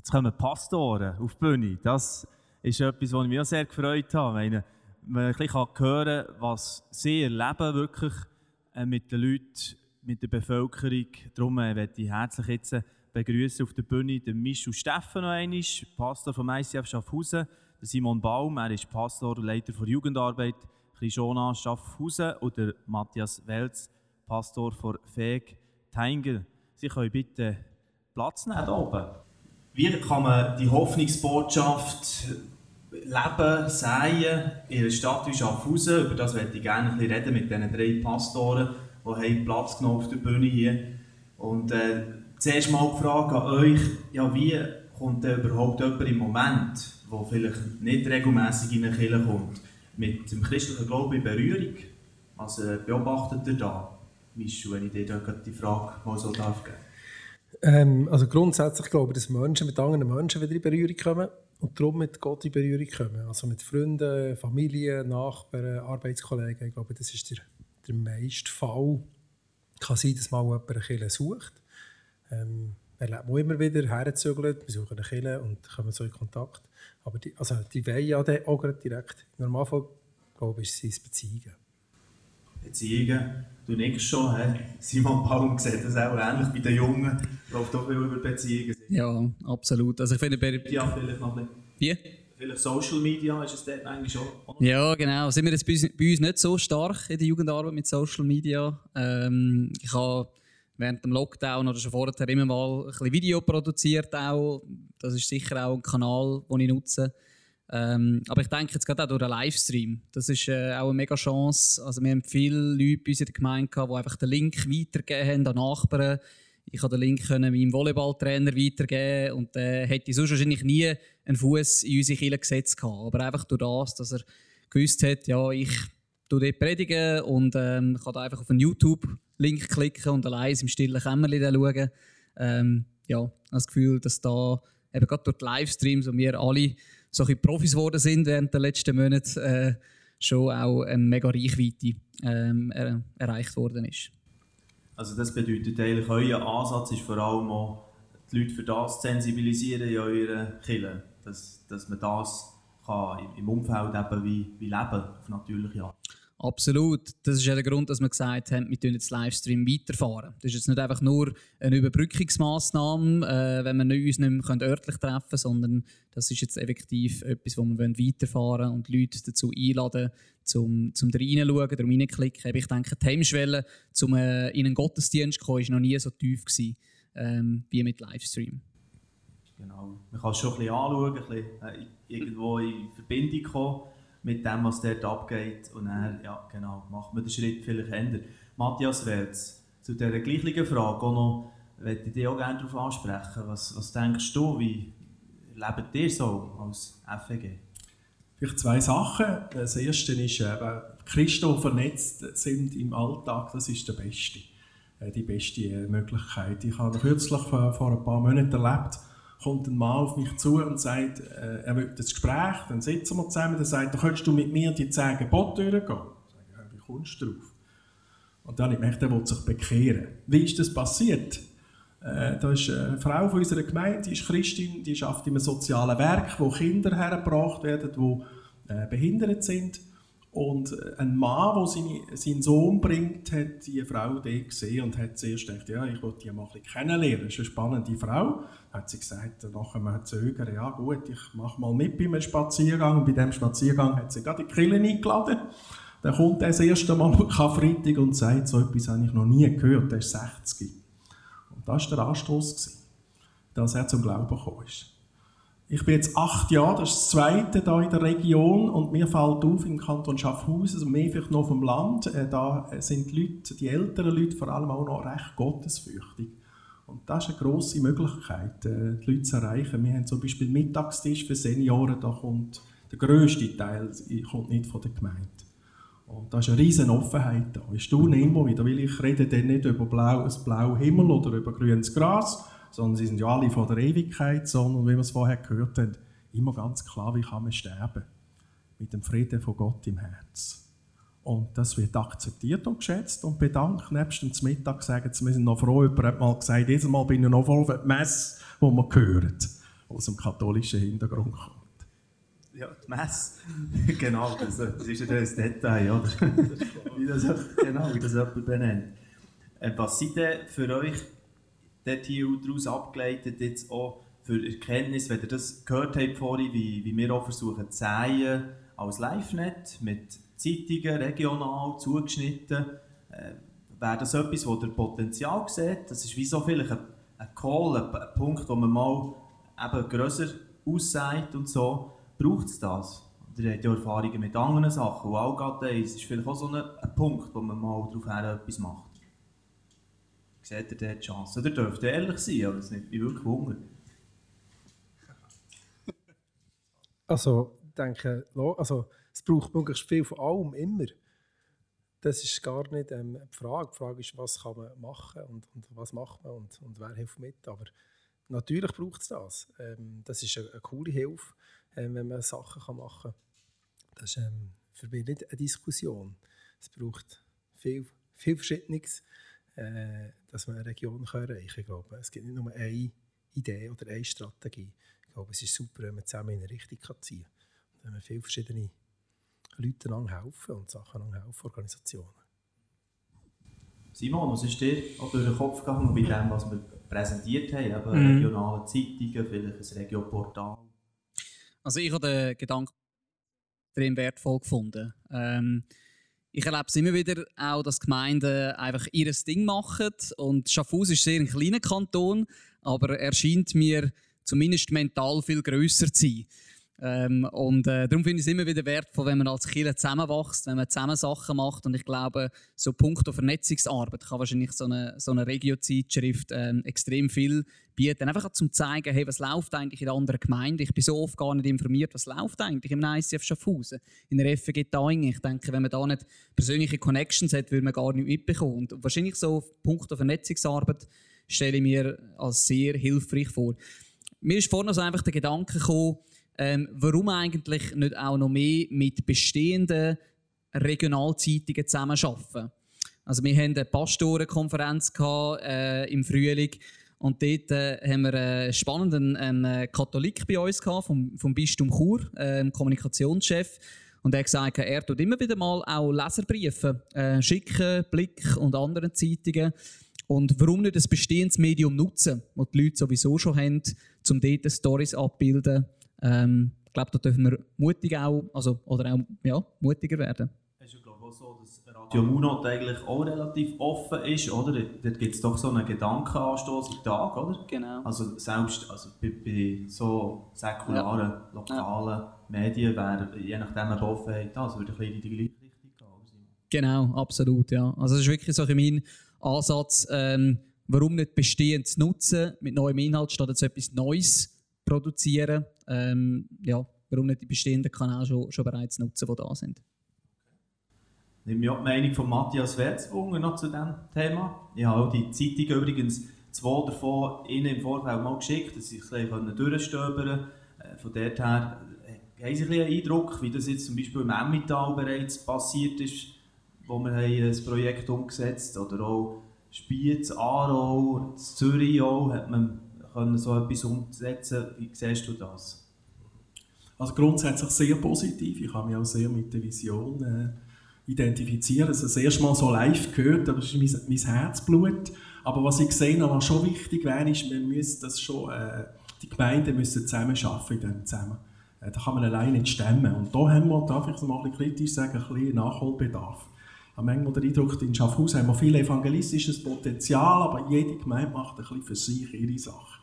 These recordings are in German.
jetzt kommen Pastoren auf die Bühne. Das ist etwas, was ich mich auch sehr gefreut habe. Meine, wenn ich ein hören kann, was sie erleben wirklich äh, mit den Leuten, mit der Bevölkerung. Darum äh, möchte ich herzlich jetzt begrüßen auf der Bühne den Michel Steffen noch einmal, Pastor vom ICF Schaffhausen, Simon Baum, er ist Pastor und Leiter der Jugendarbeit, Chrisona Schaffhausen und der Matthias Welz, Pastor von FEG Teingel. Sie können bitte Platz nehmen hier oben. Wie kann man die Hoffnungsbotschaft leben, säen in einer Stadt wie Schaffhausen? Über das möchte ich gerne ein bisschen reden mit diesen drei Pastoren, die Platz genommen auf der Bühne hier. Und äh, zuerst mal die Frage an euch, ja, wie kommt denn überhaupt jemand im Moment, der vielleicht nicht regelmäßig in eine Kirche kommt, mit dem christlichen Glauben in Berührung? Was äh, beobachtet ihr da? Michu, wenn ich dir da die Frage mal so darf ähm, also grundsätzlich glaube ich, dass Menschen mit anderen Menschen wieder in Berührung kommen und darum mit Gott in Berührung kommen. Also mit Freunden, Familie, Nachbarn, Arbeitskollegen. Ich glaube, das ist der, der meiste Fall. Kann sein, dass mal jemand eine Kirche sucht. Ähm, erlebt man immer wieder herzügeln, wir suchen eine Kirche und kommen so in Kontakt. Aber die, also die wollen ja auch direkt. Im Normalfall, glaube ich, sind es Beziehungen. Beziehungen. Du nickst schon, he? Simon Baum sieht das auch ähnlich bei den Jungen, läuft auch viel über Beziehungen. Ja, absolut. Also ich finde bei... Ja, vielleicht noch ein Wie? Vielleicht Social Media ist es dort eigentlich schon. Ja, genau. Sind wir jetzt bei uns, bei uns nicht so stark in der Jugendarbeit mit Social Media? Ähm, ich habe während dem Lockdown oder schon vorher immer mal ein bisschen Video produziert auch. Das ist sicher auch ein Kanal, den ich nutze. Ähm, aber ich denke jetzt gerade auch durch den Livestream. Das ist äh, auch eine mega Chance. Also wir haben viele Leute bei uns in der Gemeinde gehabt, die einfach den Link weitergegeben haben an Nachbarn. Ich konnte den Link können meinem Volleyballtrainer weitergeben und der äh, hätte sonst wahrscheinlich nie einen Fuß in unsere Kirche gesetzt gehabt. Aber einfach durch das, dass er gewusst hat, ja, ich tue dort predigen und ähm, kann da einfach auf einen YouTube-Link klicken und allein im stillen Kämmerchen schauen. Ähm, ja, das Gefühl, dass da eben gerade durch die Livestreams und wir alle so ein Profis geworden sind während der letzten Monate, äh, schon auch eine mega Reichweite ähm, er erreicht worden ist. Also das bedeutet eigentlich, euer Ansatz ist vor allem auch, die Leute für das zu sensibilisieren in eurer Kirche, dass, dass man das kann im Umfeld eben wie, wie leben auf natürliche Art. Absolut. Das ist ja der Grund, dass wir gesagt haben, wir tun jetzt Livestream weiterfahren. Das ist jetzt nicht einfach nur eine Überbrückungsmaßnahme, äh, wenn wir uns nicht mehr örtlich treffen können, sondern das ist jetzt effektiv etwas, wo wir weiterfahren wollen und Leute dazu einladen, zum, zum da reinschauen, darum reinklicken. Ich denke, die Hemmschwelle, um äh, in einen Gottesdienst zu kommen, war noch nie so tief gewesen, ähm, wie mit Livestream. Genau. Man kann es schon ein bisschen anschauen, ein bisschen, äh, irgendwo in Verbindung kommen mit dem, was dort abgeht. Und dann, ja, genau, macht man den Schritt vielleicht ändern. Matthias Welz, zu dieser gleichen Frage auch noch, möchte ich dich auch gerne darauf ansprechen. Was, was denkst du, wie lebt ihr so als FEG? Vielleicht zwei Sachen. Das erste ist, eben, Christen, die vernetzt sind im Alltag, das ist der beste, äh, die beste Möglichkeit. Ich habe kürzlich vor ein paar Monaten erlebt, kommt ein Mann auf mich zu und sagt, äh, er will das Gespräch, dann sitzen wir zusammen, dann sagt er, könntest du mit mir die zehn Gebote durchgehen? Sage ich, ja, wie kommst du drauf? Und dann habe ich gemerkt, er sich bekehren. Wie ist das passiert? Äh, da ist eine Frau von unserer Gemeinde, die ist Christin, die arbeitet in einem sozialen Werk, wo Kinder hergebracht werden, die äh, behindert sind. Und ein Mann, der seine, seinen Sohn bringt, hat die Frau dort gesehen und hat zuerst gedacht, ja, ich will die mal ein kennenlernen. Das ist eine spannende Frau. Hat sie gesagt, nachher mal zögern, ja gut, ich mache mal mit bei einem Spaziergang. Und bei diesem Spaziergang hat sie gerade die Kille eingeladen. Dann kommt er das erste Mal am Karfreitag und sagt, so etwas habe ich noch nie gehört, der ist 60. Und das war der Anstoß, dass er zum Glauben gekommen ist. Ich bin jetzt acht Jahre, das ist das zweite hier in der Region und mir fällt auf im Kanton Schaffhausen, also mehr vielleicht noch vom Land, äh, da sind die Leute, die älteren Leute vor allem auch noch recht gottesfürchtig. Und das ist eine grosse Möglichkeit, äh, die Leute zu erreichen. Wir haben zum Beispiel Mittagstisch für Senioren, da kommt der grösste Teil kommt nicht von der Gemeinde. Und da ist eine riesen Offenheit da. Ich staune immer wieder, weil ich rede dann nicht über blau, das blaue Himmel oder über grünes Gras, sondern sie sind ja alle von der Ewigkeit, sondern, wie wir es vorher gehört haben, immer ganz klar, wie kann man sterben? Mit dem Frieden von Gott im Herz. Und das wird akzeptiert und geschätzt und bedankt. Nebst dem Mittag sagen sie, wir sind noch froh, jemand hat mal gesagt, jedes Mal bin ich noch voll für die Messe, die man hört. aus dem katholischen Hintergrund kommt. Ja, die Messe. genau, das, das ist ja das Detail, oder? wie das, genau, wie das jemand benennt. Äh, was sind denn für euch dort hier daraus abgeleitet jetzt auch für Erkenntnis, wenn ihr das gehört habt vorhin, wie, wie wir auch versuchen zu sehen, als Live-Net mit Zeitungen, regional, zugeschnitten, äh, wäre das etwas, wo ihr Potenzial seht? Das ist wie so vielleicht ein, ein Call, ein, ein Punkt, wo man mal eben grösser aussagt und so. Braucht es das? Ihr habt ja Erfahrungen mit anderen Sachen. Und Allgate ist vielleicht auch so ein, ein Punkt, wo man mal darauf etwas macht. Seht ihr dort die Chance? Oder dürft ihr ehrlich sein, aber es nimmt mich wirklich Wunder. Also, ich denke, also, es braucht möglichst viel von allem, immer. Das ist gar nicht ähm, die Frage. Die Frage ist, was kann man machen und, und was macht man und, und wer hilft mit. Aber natürlich braucht es das. Ähm, das ist eine, eine coole Hilfe, ähm, wenn man Sachen kann machen kann. Das ist ähm, für mich nicht eine Diskussion. Es braucht viel, viel Verschiedenes, äh, dass man eine Region kann erreichen kann. Ich glaube, es gibt nicht nur eine Idee oder eine Strategie. Ich glaube, es ist super, wenn man zusammen in eine Richtung ziehen kann. Und wenn man viele verschiedene Leute helfen und Sachen helfen, Organisationen. Simon, was ist dir auch durch den Kopf gegangen bei dem, was wir präsentiert haben? Eben mhm. regionale Zeitungen, vielleicht ein Regioportal? Also ich habe den Gedanken extrem wertvoll gefunden. Ähm, ich erlebe es immer wieder auch, dass Gemeinden einfach ihr Ding machen. Und Schaffhausen ist sehr ein kleiner Kanton, aber er scheint mir zumindest mental viel grösser zu sein. Ähm, und äh, darum finde ich es immer wieder wertvoll, wenn man als Kirche zusammenwächst, wenn man zusammen Sachen macht. Und ich glaube, so Punkt auf Vernetzungsarbeit kann wahrscheinlich so eine, so eine Regio-Zeitschrift ähm, extrem viel bieten. Einfach zum zeigen, hey, was läuft eigentlich in der anderen Gemeinde. Ich bin so oft gar nicht informiert, was läuft eigentlich im ICF Schaffhausen, in der FG Daingen. Ich denke, wenn man da nicht persönliche Connections hat, würde man gar nicht mitbekommen. Und wahrscheinlich so Punkt auf Vernetzungsarbeit stelle ich mir als sehr hilfreich vor. Mir ist vorhin so einfach der Gedanke gekommen, ähm, warum eigentlich nicht auch noch mehr mit bestehenden Regionalzeitungen zusammenarbeiten. Also wir hatten eine Pastorenkonferenz gehabt, äh, im Frühling und dort äh, haben wir einen spannenden einen äh, Katholik bei uns gehabt, vom, vom Bistum Chur, äh, Kommunikationschef. Und er hat gesagt, er tut immer wieder mal auch Leserbriefe äh, schicken, Blick und anderen Zeitungen. Und warum nicht ein bestehendes Medium nutzen, das die Leute sowieso schon haben, um dort Stories abzubilden ähm, ich glaube, da dürfen wir mutig auch, also, oder auch ja, mutiger werden. Es ist ja glaube auch so, dass Radio Munot eigentlich auch relativ offen ist, oder? Dort gibt es doch so einen Gedankenanstoß im Tag, oder? Genau. Also selbst also bei, bei so säkularen, ja. lokalen ja. Medien wäre je nachdem eine Offenheit da, also würde ich in die gleiche Richtung gehen. Genau, absolut, ja. Also das ist wirklich so mein Ansatz, ähm, warum nicht bestehend zu nutzen, mit neuem Inhalt statt jetzt etwas Neues produzieren. Ähm, ja, warum nicht die bestehenden Kanäle schon, schon bereits nutzen, die da sind. Nehme ich auch die Meinung von Matthias Werzwunger noch zu diesem Thema. Ich habe auch die Zeitung übrigens zwei davon Ihnen im Vorfeld mal geschickt, dass sie sich ein durchstöbern können. Äh, von dort her äh, haben Sie ein einen Eindruck, wie das jetzt zum Beispiel im Emmental bereits passiert ist, wo wir ein Projekt umgesetzt haben, oder auch Spiez, Aarau, Zürich auch, hat man können, so etwas umzusetzen. Wie siehst du das? Also grundsätzlich sehr positiv. Ich habe mich auch sehr mit der Vision äh, identifiziert. Also das erste Mal so live gehört, das ist mein, mein Herzblut. Aber was ich sehe, was schon wichtig wäre, ist, wir müssen das schon, äh, die Gemeinden müssen zusammen arbeiten zusammen. Äh, da kann man alleine nicht stemmen. Und da haben wir, darf ich es mal ein kritisch sagen, ein bisschen Nachholbedarf. Habe manchmal den Eindruck, in Schaffhausen haben wir viel evangelistisches Potenzial, aber jede Gemeinde macht ein bisschen für sich ihre Sache.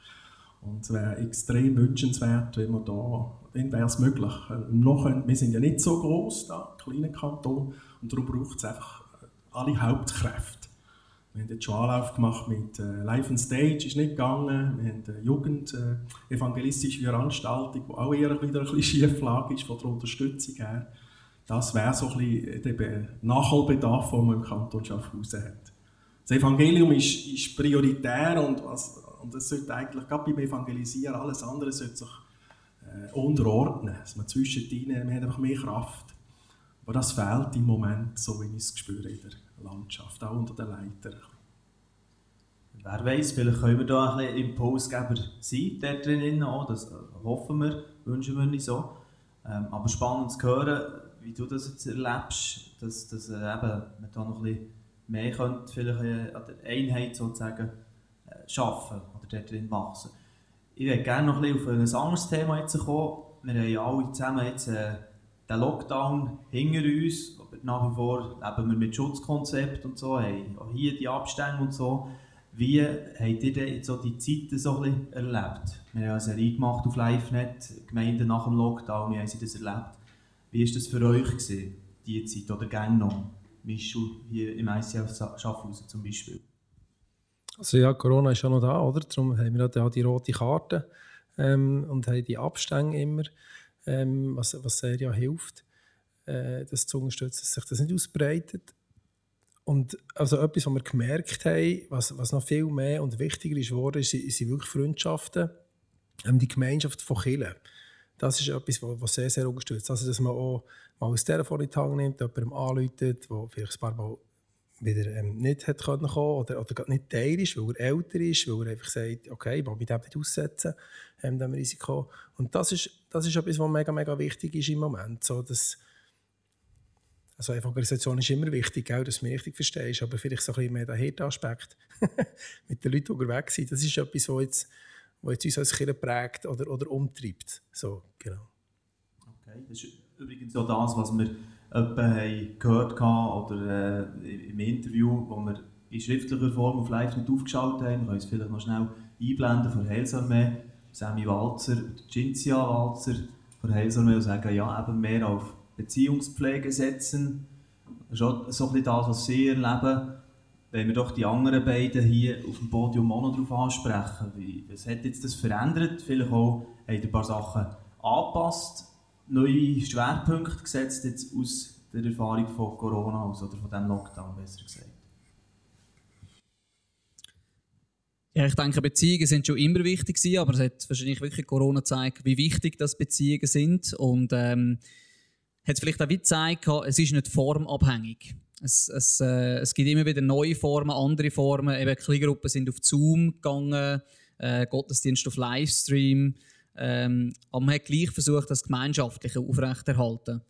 Und es wäre extrem wünschenswert, wenn wir da, dann wäre es möglich. Noch, wir sind ja nicht so groß da, kleiner Kanton, und darum braucht es einfach alle Hauptkräfte. Wir haben jetzt schon Anlauf gemacht mit äh, Live on Stage, ist nicht gegangen. Wir haben eine Jugend äh, evangelistische Veranstaltung, die auch eher wieder ein bisschen schief ist von der Unterstützung her. Das wäre so ein bisschen der Nachholbedarf, den man im Kanton Schaffhausen hat. Das Evangelium ist, ist prioritär und was, und das sollte eigentlich, gerade beim Evangelisieren, alles andere sollte sich äh, unterordnen. Dass man zwischendrin, man hat einfach mehr Kraft. Aber das fehlt im Moment, so wie ich es spüre in der Landschaft, auch unter den Leitern. wer weiß, vielleicht können wir da ein bisschen Impulsgeber sein, dort drinnen auch, das hoffen wir, wünschen wir nicht so. Ähm, aber spannend zu hören, wie du das jetzt erlebst, dass, dass äh, eben, man da noch ein bisschen mehr könnte, vielleicht äh, an der Einheit sozusagen äh, schaffen oder dort drin wachsen. Ich würde gerne noch ein auf ein anderes Thema jetzt kommen. Wir haben alle zusammen jetzt äh, den Lockdown hinter uns, aber nach wie vor leben wir mit Schutzkonzept und so, haben auch hier die Abstände und so. Wie habt ihr denn so die Zeiten so ein erlebt? Wir haben eine Serie gemacht auf LiveNet, Gemeinden nach dem Lockdown, wie haben sie das erlebt? Wie war das für euch, diese Zeit oder gang noch? Mischel hier im ICF Schaffhausen zum Beispiel? Also ja, Corona ist ja noch da, oder? Darum haben wir ja die rote Karte ähm, und haben die Abstände immer, ähm, was, was sehr ja hilft, äh, das zu unterstützen, dass sich das nicht ausbreitet. Und also etwas, was wir gemerkt haben, was, was noch viel mehr und wichtiger ist geworden, sind, sind wirklich Freundschaften, ähm, die Gemeinschaft von Kirchen. Das ist etwas, was sehr, sehr unterstützt. Also, dass man auch mal ein Telefon in die Hand nimmt, jemandem anruft, der vielleicht ein paar Mal wieder ähm, nicht hat können kommen oder, oder nicht Teil ist, weil er älter ist, weil er einfach sagt, okay, ich will mich dem nicht aussetzen, ähm, dem Risiko. Und das ist, das ist etwas, was mega, mega wichtig ist im Moment. So, dass, also Evangelisation ist immer wichtig, auch, dass du mich richtig verstehst, aber vielleicht so ein bisschen mehr der Hirtaspekt mit den Leuten, die unterwegs sind, das ist etwas, was jetzt, was jetzt uns als Kirche prägt oder, oder umtreibt. So, genau. Okay, das ist übrigens auch das, was wir haben gehört haben oder äh, im Interview, wo wir in schriftlicher Form auf live nicht aufgeschaltet haben. Wir können es vielleicht noch schnell einblenden von Heilsarmee, Sammy Walzer, Cinzia Walzer von Heilsarmee und sagen, ja, eben mehr auf Beziehungspflege setzen. Das ist auch so ein bisschen das, was sie erleben. Wenn wir doch die anderen beiden hier auf dem Podium auch noch darauf ansprechen, wie, was hat jetzt das verändert? Vielleicht auch haben ein paar Sachen angepasst, neue Schwerpunkte gesetzt jetzt aus der Erfahrung von Corona aus oder von diesem Lockdown, besser gesagt. Ja, ich denke, Beziehungen sind schon immer wichtig gewesen, aber es hat wahrscheinlich wirklich Corona gezeigt, wie wichtig das Beziehungen sind und ähm, hat vielleicht auch gezeigt, es ist nicht formabhängig. Es, es, äh, es gibt immer wieder neue Formen, andere Formen. Eben Kleingruppen sind auf Zoom gegangen, äh, Gottesdienst auf Livestream. Ähm, aber man hat gleich versucht, das Gemeinschaftliche aufrechterhalten.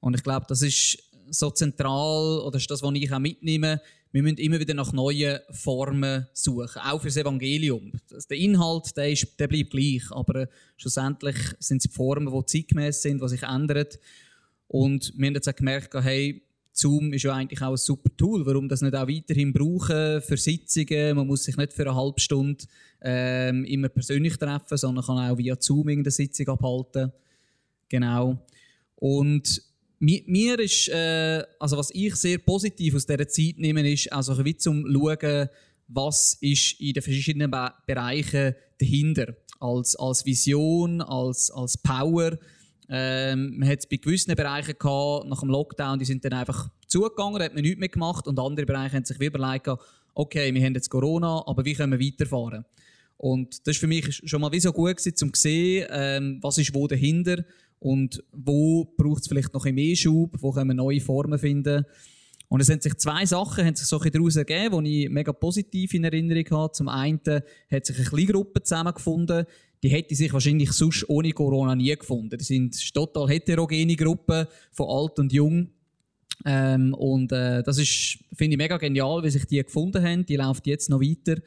Und ich glaube, das ist so zentral, oder ist das, was ich auch mitnehme. Wir müssen immer wieder nach neuen Formen suchen, auch für das Evangelium. Der Inhalt, der, ist, der bleibt gleich, aber schlussendlich sind es Formen, die zeitgemäß sind, die sich ändern. Und wir haben jetzt auch gemerkt, hey, Zoom ist ja eigentlich auch ein super Tool. Warum das nicht auch weiterhin brauchen für Sitzungen? Man muss sich nicht für eine halbe Stunde ähm, immer persönlich treffen, sondern kann auch via Zoom eine Sitzung abhalten. Genau. Und mir, ist, äh, also was ich sehr positiv aus dieser Zeit nehme, ist also wie zum schauen, was ist in den verschiedenen Be Bereichen dahinter. Als, als Vision, als, als Power ähm, man hat es bei gewissen Bereichen gehabt, nach dem Lockdown, die sind dann einfach zugegangen, hat man nichts mehr gemacht und andere Bereiche haben sich wie überlegt, okay, wir haben jetzt Corona, aber wie können wir weiterfahren? Und das war für mich schon mal wie so gut gewesen, um zu sehen, ähm, was ist wo dahinter und wo braucht es vielleicht noch mehr Schub, wo können wir neue Formen finden. Und es haben sich zwei Sachen haben sich so daraus ergeben, die ich mega positiv in Erinnerung habe. Zum einen hat sich eine Kleingruppe zusammengefunden, die hätte sich wahrscheinlich sonst ohne Corona nie gefunden. Das sind total heterogene Gruppen von alt und jung. Ähm, und äh, das ist, finde ich, mega genial, wie sich die gefunden haben. Die laufen jetzt noch weiter.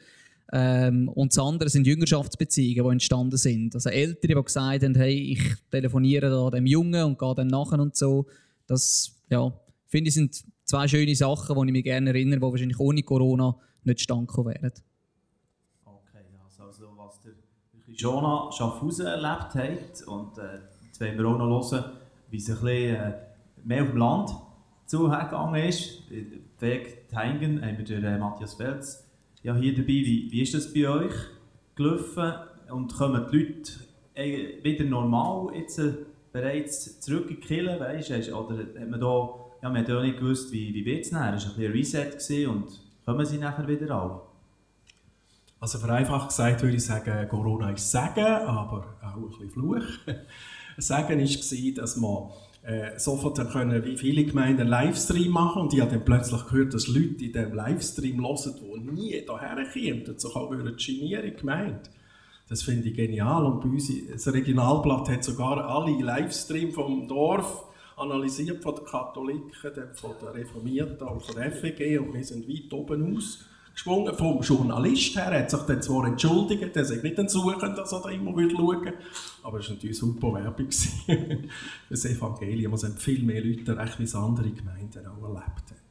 Ähm, und das andere sind Jüngerschaftsbeziehungen, die entstanden sind. Also Ältere, die gesagt haben, hey, ich telefoniere da dem Jungen und gehe dann nachher und so. Das, ja, finde ich, sind zwei schöne Sachen, die ich mich gerne erinnere, die wahrscheinlich ohne Corona nicht stand wären. Jonah Schaffhausen erlebt hat. Und äh, jetzt wollen wir auch noch hören, wie es ein bisschen äh, mehr auf dem Land zugegangen ist. Weg Heingen haben wir den äh, Matthias Felz ja, hier dabei. Wie, wie ist das bei euch gelaufen? Und kommen die Leute äh, wieder normal jetzt äh, bereits zurück Oder hat man da, ja, man hat ja nicht gewusst, wie, wie wird es nachher? Es war ein ein Reset und kommen sie nachher wieder auf? Also vereinfacht gesagt würde ich sagen, Corona ist Segen, aber auch ein bisschen Fluch. Segen war, dass man äh, sofort können, wie viele Gemeinden einen Livestream machen und ich habe dann plötzlich gehört, dass Leute in diesem Livestream hören, die nie hierher kommen und sich auch genieren gemeint. Das finde ich genial und bei uns, das Regionalblatt hat sogar alle Livestream vom Dorf analysiert von den Katholiken, von den Reformierten und von der FEG und wir sind weit oben aus geschwungen. Vom Journalist her hat sich dann zwar entschuldigt, er sei nicht ein Suchen, dass er da immer schauen würde, aber es war natürlich super Werbung das Evangelium. Es haben viel mehr Leute recht, wie andere Gemeinden auch erlebt haben.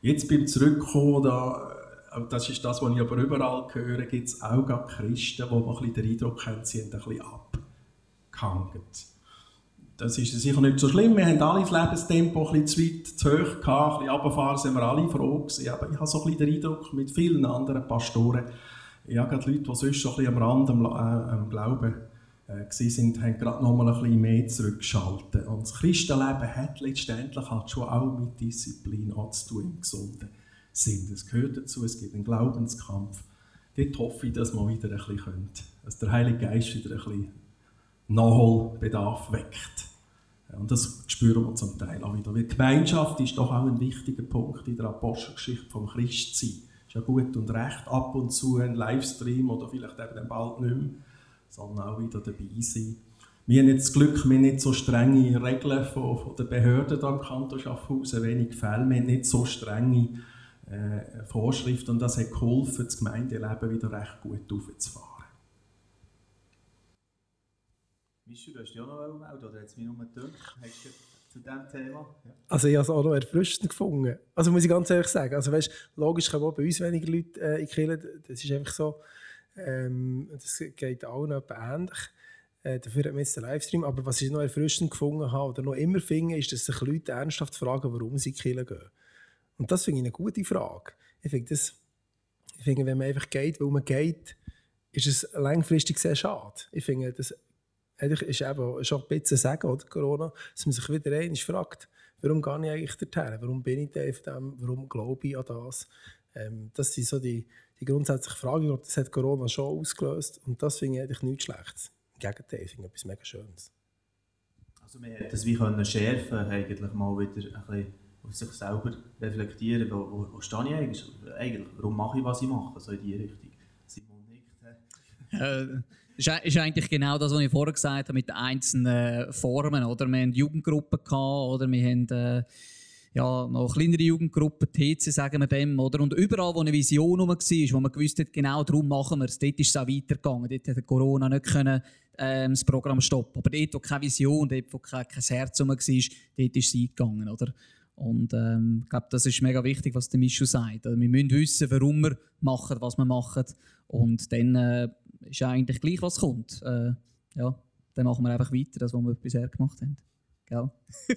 Jetzt beim Zurückkommen, da, äh, das ist das, was ich aber überall höre, gibt es auch Christen, wo man ein bisschen den Eindruck haben, sie sind ein bisschen abgehangen das ist sicher nicht so schlimm. Wir haben alle das Lebenstempo ein bisschen zu weit, zu hoch gehabt, ein bisschen runterfahren, sind wir alle froh gewesen. Aber ich habe so ein bisschen den Eindruck, mit vielen anderen Pastoren, ja, gerade Leute, die sonst schon ein bisschen am Rand am, äh, am Glauben äh, sind, haben gerade noch mal ein bisschen mehr zurückgeschaltet. Und das Christenleben hat letztendlich halt schon auch mit Disziplin zu tun, im gesunden Sinn. Es gehört dazu, es gibt einen Glaubenskampf. Dort hoffe ich, dass wir wieder ein bisschen können, dass der Heilige Geist wieder ein bisschen Nachholbedarf weckt. Und das spüren wir zum Teil auch wieder. Weil Gemeinschaft ist doch auch ein wichtiger Punkt in der Apostelgeschichte vom Christsein. Ist ja gut und recht, ab und zu ein Livestream oder vielleicht eben bald nicht mehr, sondern auch wieder dabei sein. Wir haben jetzt das Glück, wir nicht so strenge Regeln von, von den Behörden hier im Kanton Schaffhausen, wenig Fälle, wir haben nicht so strenge äh, Vorschriften und das hat geholfen, das Gemeindeleben wieder recht gut aufzufahren. Michu, du hast dich auch noch melden oder hat es mich nur gedacht? Hast du zu diesem Thema? Ja. Also ich habe es auch noch erfrischend gefunden. Also muss ich ganz ehrlich sagen, also weißt, logisch kommen auch bei uns weniger Leute äh, in Kirche, das ist einfach so, ähm, das geht allen etwa ähnlich. Äh, dafür hat man jetzt den Livestream, aber was ich noch erfrischend gefunden habe oder noch immer finde, ist, dass sich Leute ernsthaft fragen, warum sie in Kirche gehen. Und das finde ich eine gute Frage. Ich finde, das, wenn man einfach geht, weil man geht, ist es langfristig sehr schade. Ich finde, ist eben schon ein bisschen sagen, oder Corona, dass man sich wieder einmal fragt, warum gehe ich eigentlich dorthin? Warum bin ich da auf dem? Warum glaube ich an das? Ähm, das sind so die, die grundsätzlichen Fragen. Ich glaube, das hat Corona schon ausgelöst und das finde ich eigentlich nichts Schlechtes. Im Gegenteil, ich finde etwas mega Schönes. Also wir hätten das wie können schärfen, eigentlich mal wieder ein bisschen auf sich selber reflektieren, wo, wo, wo stehe ich eigentlich? eigentlich? Warum mache ich, was ich mache? So in die Richtung. Simon nickt. Äh, das ist eigentlich genau das, was ich vorher gesagt habe mit den einzelnen Formen. Oder? Wir hatten Jugendgruppen, gehabt, oder? wir haben äh, ja, noch kleinere Jugendgruppen, TC sagen wir dem. Oder? Und überall, wo eine Vision war, wo man gewusst hat, genau darum machen wir es, dort ist es auch weitergegangen. Dort hat Corona nicht können, äh, das Programm stoppen Aber dort, wo keine Vision, dort, wo kein, kein Herz war, dort ist es eingegangen. Oder? Und ähm, ich glaube, das ist mega wichtig, was der Michu sagt. Also, wir müssen wissen, warum wir machen, was wir machen. Und dann äh, ist eigentlich gleich, was kommt. Äh, ja, dann machen wir einfach weiter, das, was wir bisher gemacht haben. Gell?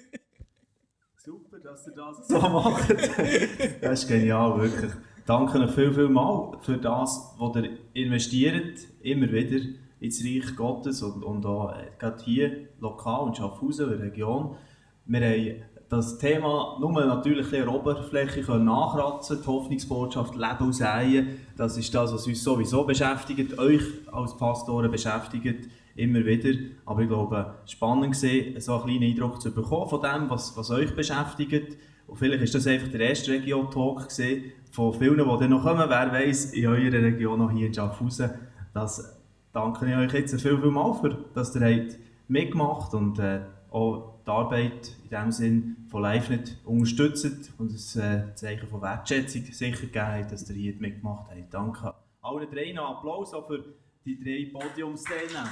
Super, dass ihr das so macht. das ist genial, wirklich. Danke euch viel, viel mal für das, was ihr investiert, immer wieder ins Reich Gottes und, und auch äh, gerade hier lokal in Schaffhausen, in der Region. Wir haben das Thema nur natürlich der Oberfläche nachkratzen, die Hoffnungsbotschaft Leben aus Eien, das ist das, was uns sowieso beschäftigt, euch als Pastoren beschäftigt, immer wieder. Aber ich glaube, spannend gesehen, so einen kleinen Eindruck zu bekommen von dem, was, was euch beschäftigt. Und vielleicht ist das einfach der erste Region-Talk von vielen, die dann noch kommen, wer weiß, in eurer Region, noch hier in Schaffhausen. Das danke ich euch jetzt viel, viel mal für, dass ihr habt mitgemacht und äh, auch die Arbeit in dem Sinn von LiveNet unterstützt und ein äh, Zeichen von Wertschätzung sicher gegeben dass ihr hier mitgemacht habt. Danke allen drei noch Applaus auch für die drei Podiumsteilnehmer.